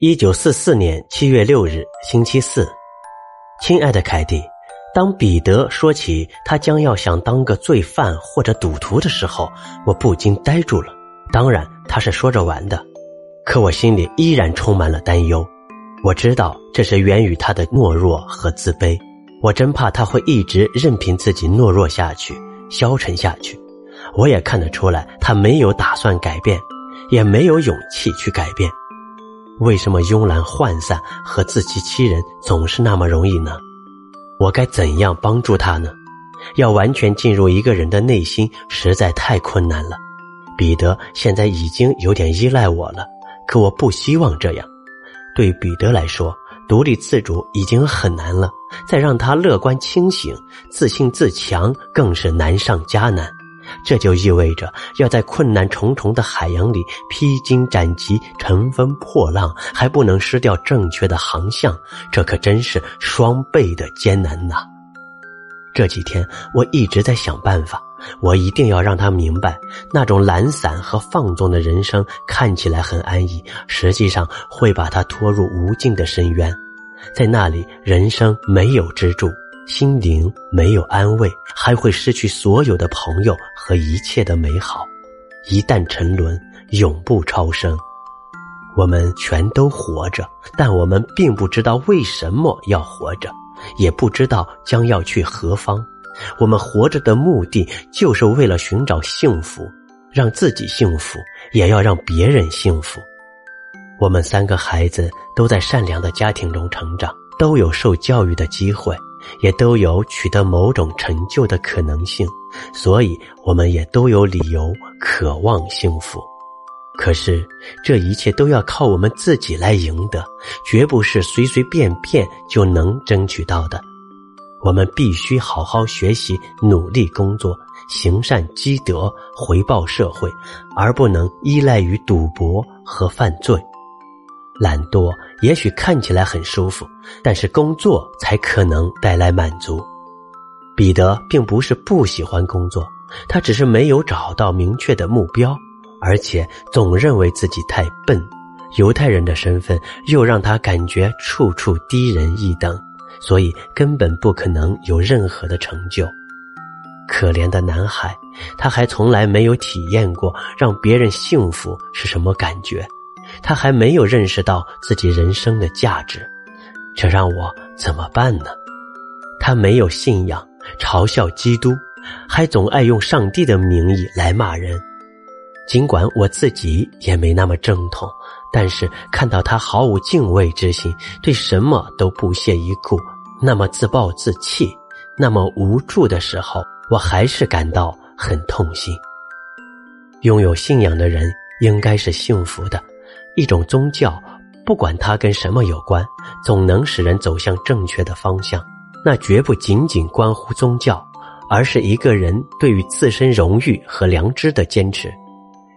一九四四年七月六日，星期四。亲爱的凯蒂，当彼得说起他将要想当个罪犯或者赌徒的时候，我不禁呆住了。当然，他是说着玩的，可我心里依然充满了担忧。我知道这是源于他的懦弱和自卑，我真怕他会一直任凭自己懦弱下去、消沉下去。我也看得出来，他没有打算改变，也没有勇气去改变。为什么慵懒涣散和自欺欺人总是那么容易呢？我该怎样帮助他呢？要完全进入一个人的内心实在太困难了。彼得现在已经有点依赖我了，可我不希望这样。对彼得来说，独立自主已经很难了，再让他乐观清醒、自信自强，更是难上加难。这就意味着要在困难重重的海洋里披荆斩棘、乘风破浪，还不能失掉正确的航向，这可真是双倍的艰难呐！这几天我一直在想办法，我一定要让他明白，那种懒散和放纵的人生看起来很安逸，实际上会把他拖入无尽的深渊，在那里人生没有支柱。心灵没有安慰，还会失去所有的朋友和一切的美好。一旦沉沦，永不超生。我们全都活着，但我们并不知道为什么要活着，也不知道将要去何方。我们活着的目的，就是为了寻找幸福，让自己幸福，也要让别人幸福。我们三个孩子都在善良的家庭中成长，都有受教育的机会。也都有取得某种成就的可能性，所以我们也都有理由渴望幸福。可是这一切都要靠我们自己来赢得，绝不是随随便便就能争取到的。我们必须好好学习，努力工作，行善积德，回报社会，而不能依赖于赌博和犯罪。懒惰也许看起来很舒服，但是工作才可能带来满足。彼得并不是不喜欢工作，他只是没有找到明确的目标，而且总认为自己太笨。犹太人的身份又让他感觉处处低人一等，所以根本不可能有任何的成就。可怜的男孩，他还从来没有体验过让别人幸福是什么感觉。他还没有认识到自己人生的价值，这让我怎么办呢？他没有信仰，嘲笑基督，还总爱用上帝的名义来骂人。尽管我自己也没那么正统，但是看到他毫无敬畏之心，对什么都不屑一顾，那么自暴自弃，那么无助的时候，我还是感到很痛心。拥有信仰的人应该是幸福的。一种宗教，不管它跟什么有关，总能使人走向正确的方向。那绝不仅仅关乎宗教，而是一个人对于自身荣誉和良知的坚持。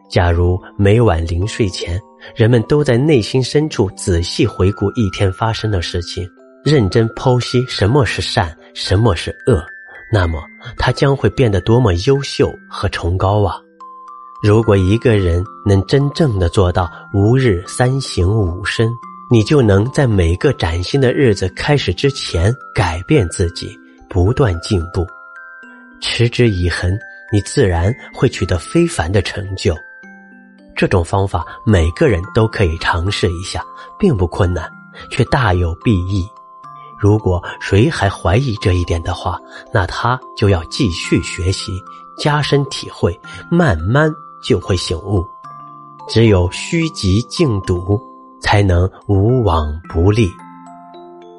假如每晚临睡前，人们都在内心深处仔细回顾一天发生的事情，认真剖析什么是善，什么是恶，那么他将会变得多么优秀和崇高啊！如果一个人能真正的做到吾日三省吾身，你就能在每个崭新的日子开始之前改变自己，不断进步，持之以恒，你自然会取得非凡的成就。这种方法每个人都可以尝试一下，并不困难，却大有裨益。如果谁还怀疑这一点的话，那他就要继续学习，加深体会，慢慢。就会醒悟，只有虚极静笃，才能无往不利。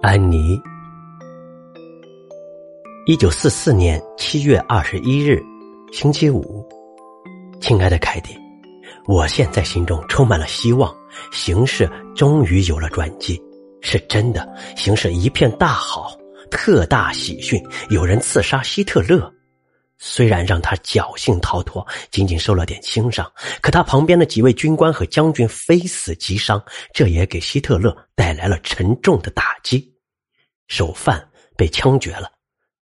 安妮，一九四四年七月二十一日，星期五。亲爱的凯蒂，我现在心中充满了希望，形势终于有了转机，是真的，形势一片大好，特大喜讯，有人刺杀希特勒。虽然让他侥幸逃脱，仅仅受了点轻伤，可他旁边的几位军官和将军非死即伤，这也给希特勒带来了沉重的打击。首犯被枪决了。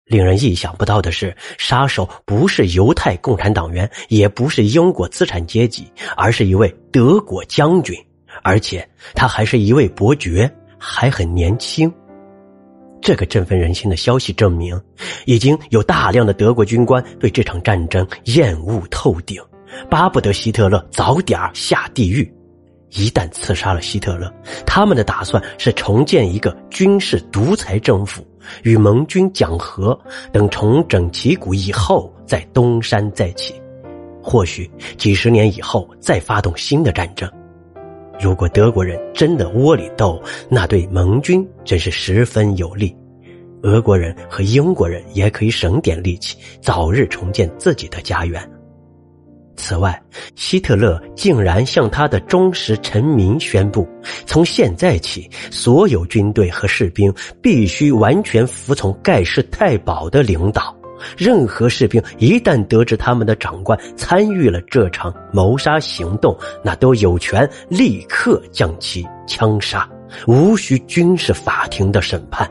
令人意想不到的是，杀手不是犹太共产党员，也不是英国资产阶级，而是一位德国将军，而且他还是一位伯爵，还很年轻。这个振奋人心的消息证明，已经有大量的德国军官对这场战争厌恶透顶，巴不得希特勒早点下地狱。一旦刺杀了希特勒，他们的打算是重建一个军事独裁政府，与盟军讲和，等重整旗鼓以后再东山再起。或许几十年以后再发动新的战争。如果德国人真的窝里斗，那对盟军真是十分有利。俄国人和英国人也可以省点力气，早日重建自己的家园。此外，希特勒竟然向他的忠实臣民宣布：从现在起，所有军队和士兵必须完全服从盖世太保的领导。任何士兵一旦得知他们的长官参与了这场谋杀行动，那都有权立刻将其枪杀，无需军事法庭的审判。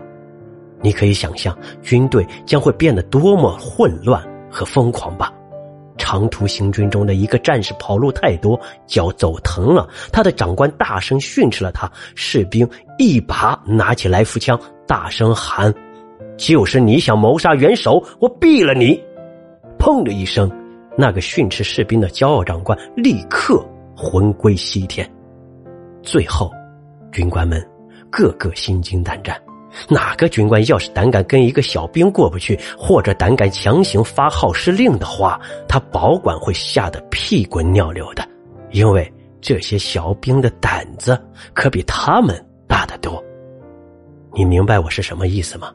你可以想象军队将会变得多么混乱和疯狂吧？长途行军中的一个战士跑路太多，脚走疼了，他的长官大声训斥了他，士兵一把拿起来福枪，大声喊。就是你想谋杀元首，我毙了你！砰的一声，那个训斥士兵的骄傲长官立刻魂归西天。最后，军官们个个心惊胆战。哪个军官要是胆敢跟一个小兵过不去，或者胆敢强行发号施令的话，他保管会吓得屁滚尿流的，因为这些小兵的胆子可比他们大得多。你明白我是什么意思吗？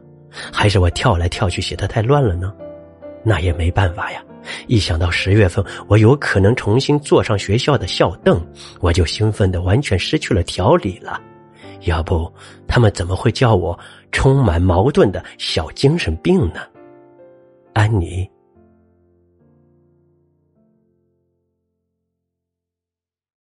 还是我跳来跳去写的太乱了呢？那也没办法呀！一想到十月份我有可能重新坐上学校的校凳，我就兴奋的完全失去了条理了。要不他们怎么会叫我充满矛盾的小精神病呢？安妮。